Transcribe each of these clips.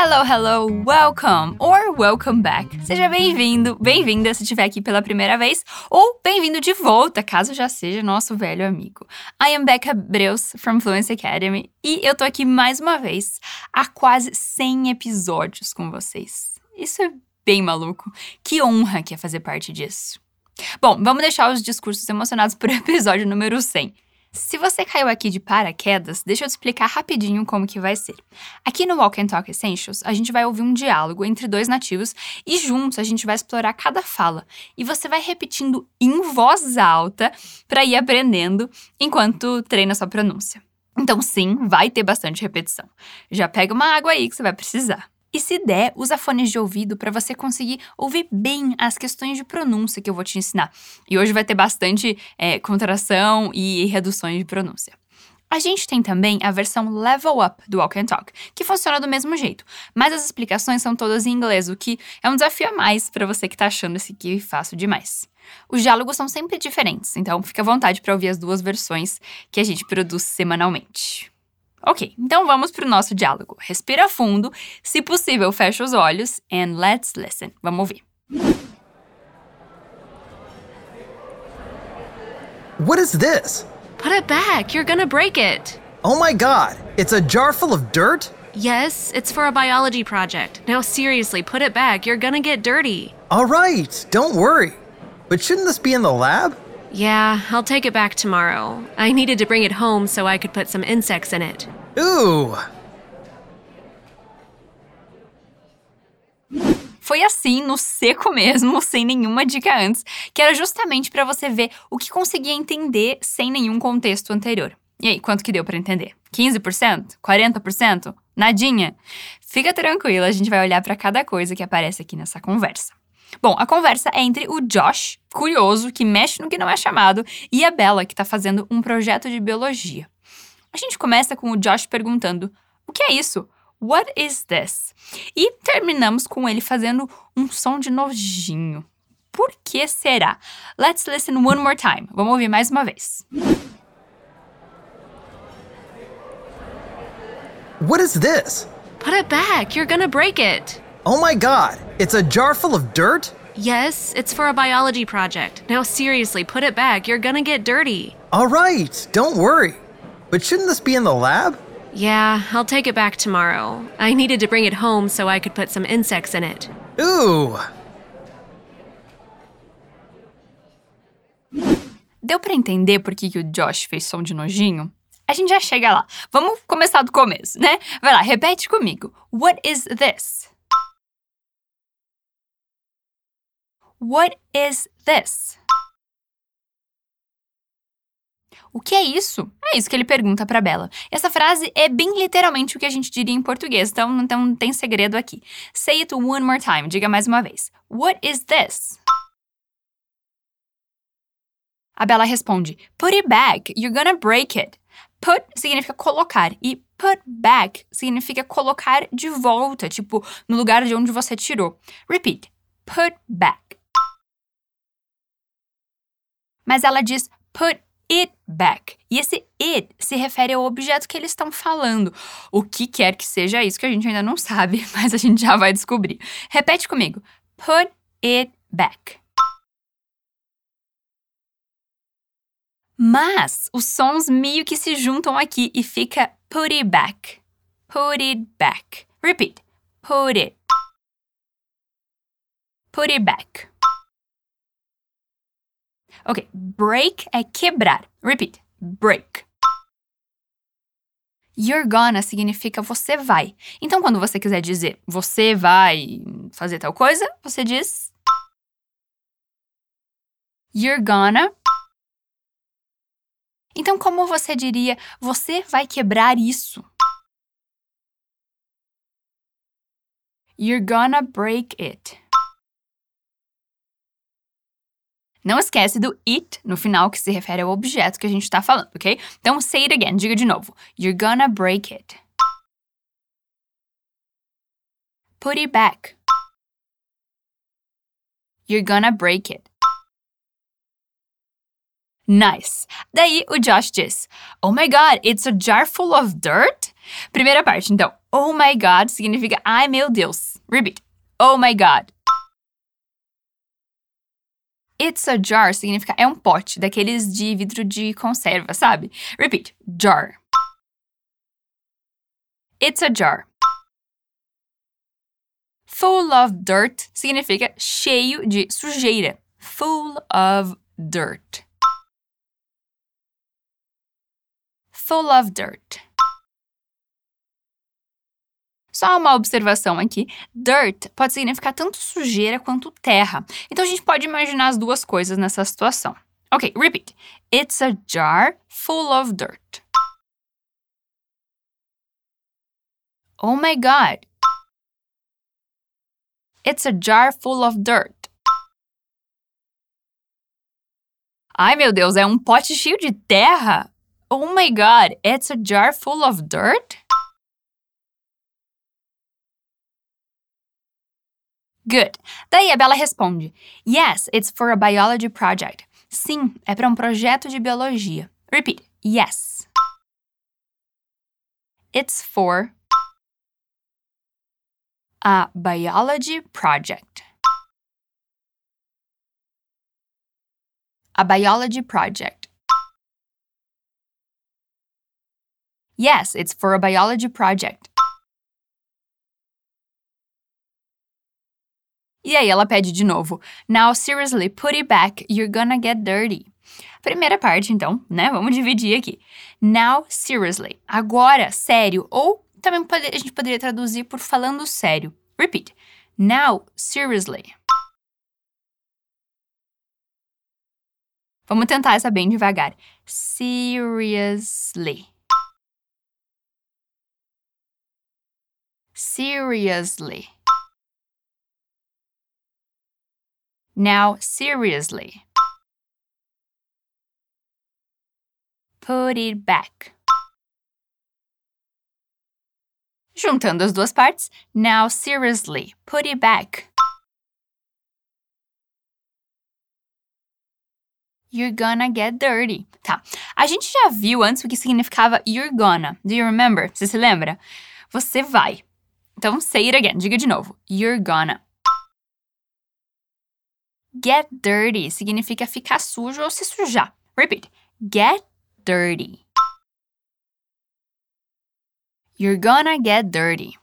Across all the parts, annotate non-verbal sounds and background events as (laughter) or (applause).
Hello, hello, welcome or welcome back. Seja bem-vindo, bem-vinda se estiver aqui pela primeira vez, ou bem-vindo de volta, caso já seja nosso velho amigo. I am Becca Breus from Fluency Academy e eu tô aqui mais uma vez há quase 100 episódios com vocês. Isso é bem maluco. Que honra que é fazer parte disso. Bom, vamos deixar os discursos emocionados por (laughs) episódio número 100. Se você caiu aqui de paraquedas, deixa eu te explicar rapidinho como que vai ser. Aqui no Walk and Talk Essentials, a gente vai ouvir um diálogo entre dois nativos e juntos a gente vai explorar cada fala. E você vai repetindo em voz alta para ir aprendendo enquanto treina sua pronúncia. Então, sim, vai ter bastante repetição. Já pega uma água aí que você vai precisar. E se der, usa fones de ouvido para você conseguir ouvir bem as questões de pronúncia que eu vou te ensinar. E hoje vai ter bastante é, contração e reduções de pronúncia. A gente tem também a versão Level Up do Walk and Talk, que funciona do mesmo jeito, mas as explicações são todas em inglês, o que é um desafio a mais para você que está achando esse aqui fácil demais. Os diálogos são sempre diferentes, então fica à vontade para ouvir as duas versões que a gente produz semanalmente. Ok, então vamos para o nosso diálogo. Respira fundo, se possível, fecha os olhos and let's listen. Vamos ouvir. What is this? Put it back. You're gonna break it. Oh my god, it's a jar full of dirt? Yes, it's for a biology project. Now, seriously, put it back. You're gonna get dirty. All right, don't worry. But shouldn't this be in the lab? Yeah, I'll take it back tomorrow. I needed to bring it home so I could put some insects in it. Ooh. Foi assim, no seco mesmo, (laughs) sem nenhuma dica antes, que era justamente para você ver o que conseguia entender sem nenhum contexto anterior. E aí, quanto que deu para entender? 15%? 40%? Nadinha? Fica tranquila, a gente vai olhar para cada coisa que aparece aqui nessa conversa. Bom, a conversa é entre o Josh, curioso, que mexe no que não é chamado, e a Bella, que está fazendo um projeto de biologia. A gente começa com o Josh perguntando: O que é isso? What is this? E terminamos com ele fazendo um som de nojinho. Por que será? Let's listen one more time. Vamos ouvir mais uma vez. What is this? Put it back. You're gonna break it. Oh my god, it's a jar full of dirt? Yes, it's for a biology project. Now, seriously, put it back. You're gonna get dirty. All right, don't worry. But shouldn't this be in the lab? Yeah, I'll take it back tomorrow. I needed to bring it home so I could put some insects in it. Ooh. Deu para entender por que, que o Josh fez som de nojinho? A gente já chega lá. Vamos começar do começo, né? Vai lá, repete comigo. What is this? What is this? O que é isso? É isso que ele pergunta para Bella. Essa frase é bem literalmente o que a gente diria em português, então, não tem segredo aqui. Say it one more time, diga mais uma vez. What is this? A Bella responde: Put it back, you're gonna break it. Put significa colocar e put back significa colocar de volta, tipo no lugar de onde você tirou. Repeat: put back. Mas ela diz put it back. E esse it se refere ao objeto que eles estão falando. O que quer que seja isso que a gente ainda não sabe, (laughs) mas a gente já vai descobrir. Repete comigo: put it back. Mas os sons meio que se juntam aqui e fica put it back. Put it back. Repeat. Put it. Put it back. Ok, break é quebrar. Repeat. Break. You're gonna significa você vai. Então, quando você quiser dizer você vai fazer tal coisa, você diz You're gonna. Então, como você diria você vai quebrar isso? You're gonna break it. Não esquece do it no final, que se refere ao objeto que a gente está falando, ok? Então, say it again, diga de novo. You're gonna break it. Put it back. You're gonna break it. Nice. Daí o Josh diz: Oh my god, it's a jar full of dirt? Primeira parte, então. Oh my God significa ai meu Deus. Repeat. Oh my God. It's a jar significa é um pote, daqueles de vidro de conserva, sabe? Repeat. Jar. It's a jar. Full of dirt significa cheio de sujeira. Full of dirt. Full of dirt. Só uma observação aqui: dirt pode significar tanto sujeira quanto terra. Então a gente pode imaginar as duas coisas nessa situação. Ok, repeat. It's a jar full of dirt. Oh my god. It's a jar full of dirt. Ai meu Deus, é um pote cheio de terra? Oh my god, it's a jar full of dirt? Good. Daí a Bella responde: Yes, it's for a biology project. Sim, é para um projeto de biologia. Repeat. Yes. It's for a biology project. A biology project. Yes, it's for a biology project. E aí ela pede de novo: Now seriously, put it back, you're gonna get dirty. Primeira parte, então, né? Vamos dividir aqui. Now seriously. Agora, sério. Ou também a gente poderia traduzir por falando sério. Repeat. Now seriously. Vamos tentar essa bem devagar. Seriously. Seriously. Now, seriously. Put it back. Juntando as duas partes, now seriously, put it back. You're gonna get dirty. Tá. A gente já viu antes o que significava you're gonna. Do you remember? Você se lembra? Você vai. Então, say it again. Diga de novo. You're gonna. Get dirty significa ficar sujo ou se sujar. Repeat. Get dirty. You're gonna get dirty.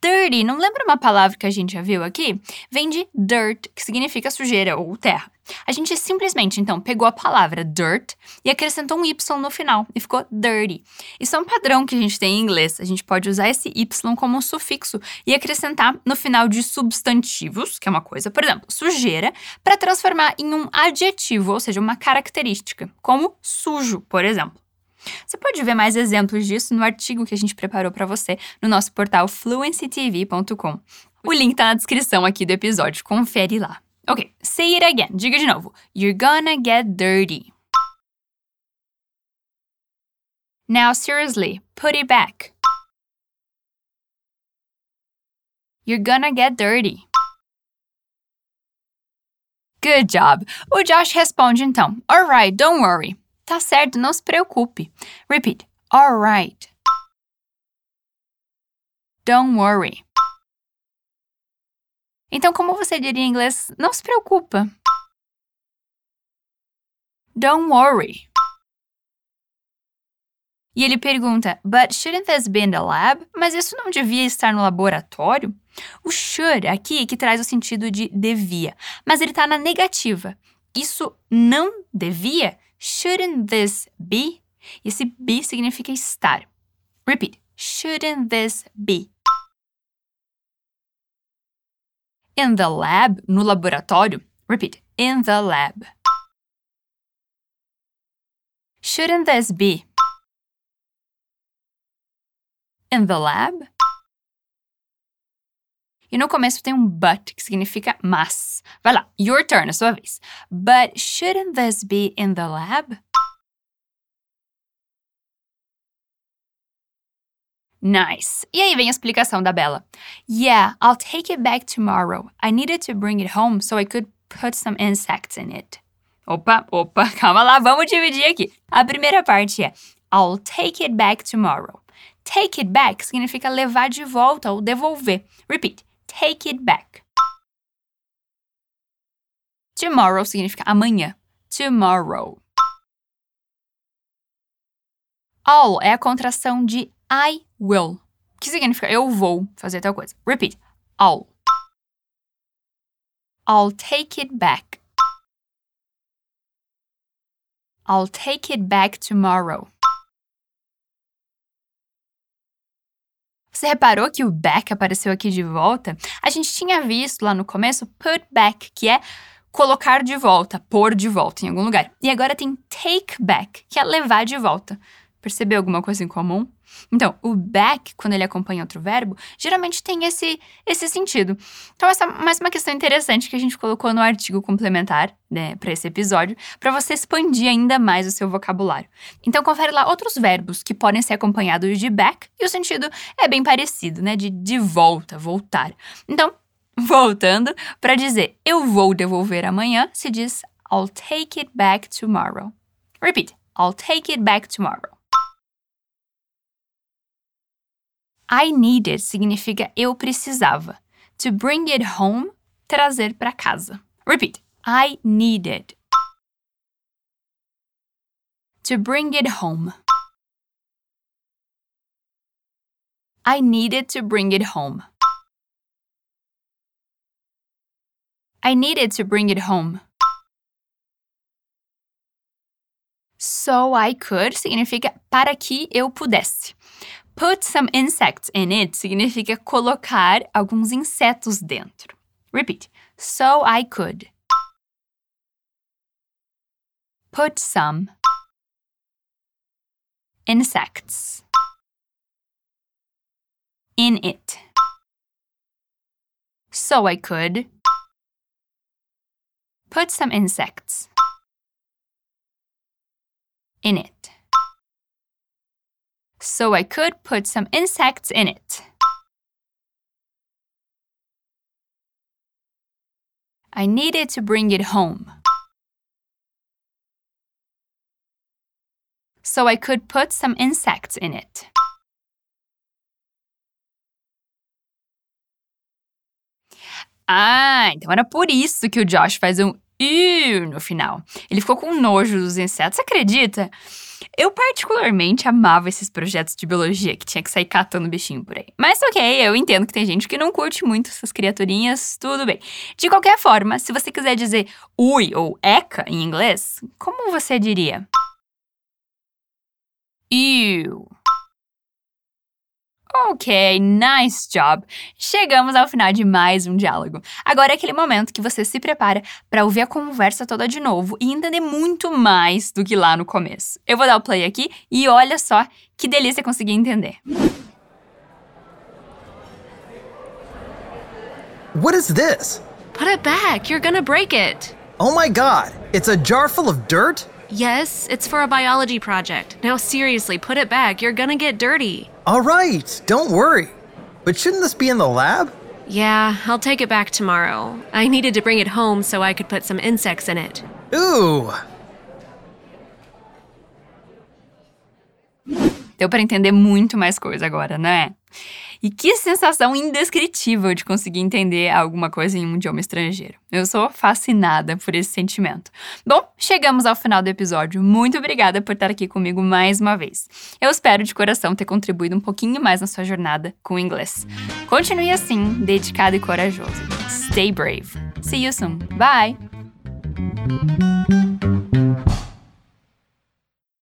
Dirty, não lembra uma palavra que a gente já viu aqui? Vem de dirt, que significa sujeira ou terra. A gente simplesmente, então, pegou a palavra dirt e acrescentou um Y no final e ficou dirty. Isso é um padrão que a gente tem em inglês. A gente pode usar esse Y como um sufixo e acrescentar no final de substantivos, que é uma coisa, por exemplo, sujeira, para transformar em um adjetivo, ou seja, uma característica, como sujo, por exemplo. Você pode ver mais exemplos disso no artigo que a gente preparou para você no nosso portal fluencytv.com. O link tá na descrição aqui do episódio, confere lá. Ok, say it again. Diga de novo. You're gonna get dirty. Now, seriously, put it back. You're gonna get dirty. Good job! O Josh responde então: Alright, don't worry. Tá certo, não se preocupe. Repeat. Alright. Don't worry. Então, como você diria em inglês, não se preocupa. Don't worry. E ele pergunta, but shouldn't this be in the lab? Mas isso não devia estar no laboratório? O should aqui que traz o sentido de devia, mas ele está na negativa. Isso não devia? Shouldn't this be? Esse be significa estar. Repeat. Shouldn't this be? In the lab, no laboratório. Repeat. In the lab. Shouldn't this be? In the lab? E no começo tem um but, que significa mas. Vai lá, your turn, a sua vez. But shouldn't this be in the lab? Nice. E aí vem a explicação da Bella. Yeah, I'll take it back tomorrow. I needed to bring it home so I could put some insects in it. Opa, opa, (laughs) calma lá, vamos dividir aqui. A primeira parte é I'll take it back tomorrow. Take it back significa levar de volta ou devolver. Repeat. Take it back. Tomorrow significa amanhã. Tomorrow. All é a contração de I will, que significa eu vou fazer tal coisa. Repeat. All. I'll take it back. I'll take it back tomorrow. Você reparou que o back apareceu aqui de volta? A gente tinha visto lá no começo put back, que é colocar de volta, pôr de volta em algum lugar. E agora tem take back, que é levar de volta. Percebeu alguma coisa em comum? Então, o back, quando ele acompanha outro verbo, geralmente tem esse, esse sentido. Então, essa é mais uma questão interessante que a gente colocou no artigo complementar, né, para esse episódio, para você expandir ainda mais o seu vocabulário. Então, confere lá outros verbos que podem ser acompanhados de back e o sentido é bem parecido, né, de de volta, voltar. Então, voltando, para dizer eu vou devolver amanhã, se diz I'll take it back tomorrow. Repeat. I'll take it back tomorrow. I needed significa eu precisava. To bring it home, trazer para casa. Repeat. I needed. To bring it home. I needed to bring it home. I needed to bring it home. So I could significa para que eu pudesse. Put some insects in it significa colocar alguns insetos dentro. Repeat. So I could. Put some insects in it. So I could put some insects in it so I could put some insects in it. I needed to bring it home. So I could put some insects in it. Ah, então era por isso que o Josh faz um "ew" no final. Ele ficou com nojo dos insetos, acredita? Eu particularmente amava esses projetos de biologia que tinha que sair catando bichinho por aí. Mas ok, eu entendo que tem gente que não curte muito essas criaturinhas, tudo bem. De qualquer forma, se você quiser dizer ui ou eca em inglês, como você diria? Ew. Ok, nice job! Chegamos ao final de mais um diálogo. Agora é aquele momento que você se prepara para ouvir a conversa toda de novo e entender muito mais do que lá no começo. Eu vou dar o play aqui e olha só que delícia conseguir entender. What is this? Put it back. You're gonna break it. Oh my god, it's a jar full of dirt? Yes, it's for a biology project. Now, seriously, put it back. You're gonna get dirty. All right, don't worry. But shouldn't this be in the lab? Yeah, I'll take it back tomorrow. I needed to bring it home so I could put some insects in it. Ooh. Deu para entender muito mais coisa agora, né? E que sensação indescritível de conseguir entender alguma coisa em um idioma estrangeiro. Eu sou fascinada por esse sentimento. Bom, chegamos ao final do episódio. Muito obrigada por estar aqui comigo mais uma vez. Eu espero de coração ter contribuído um pouquinho mais na sua jornada com o inglês. Continue assim, dedicado e corajoso. Stay brave. See you soon. Bye!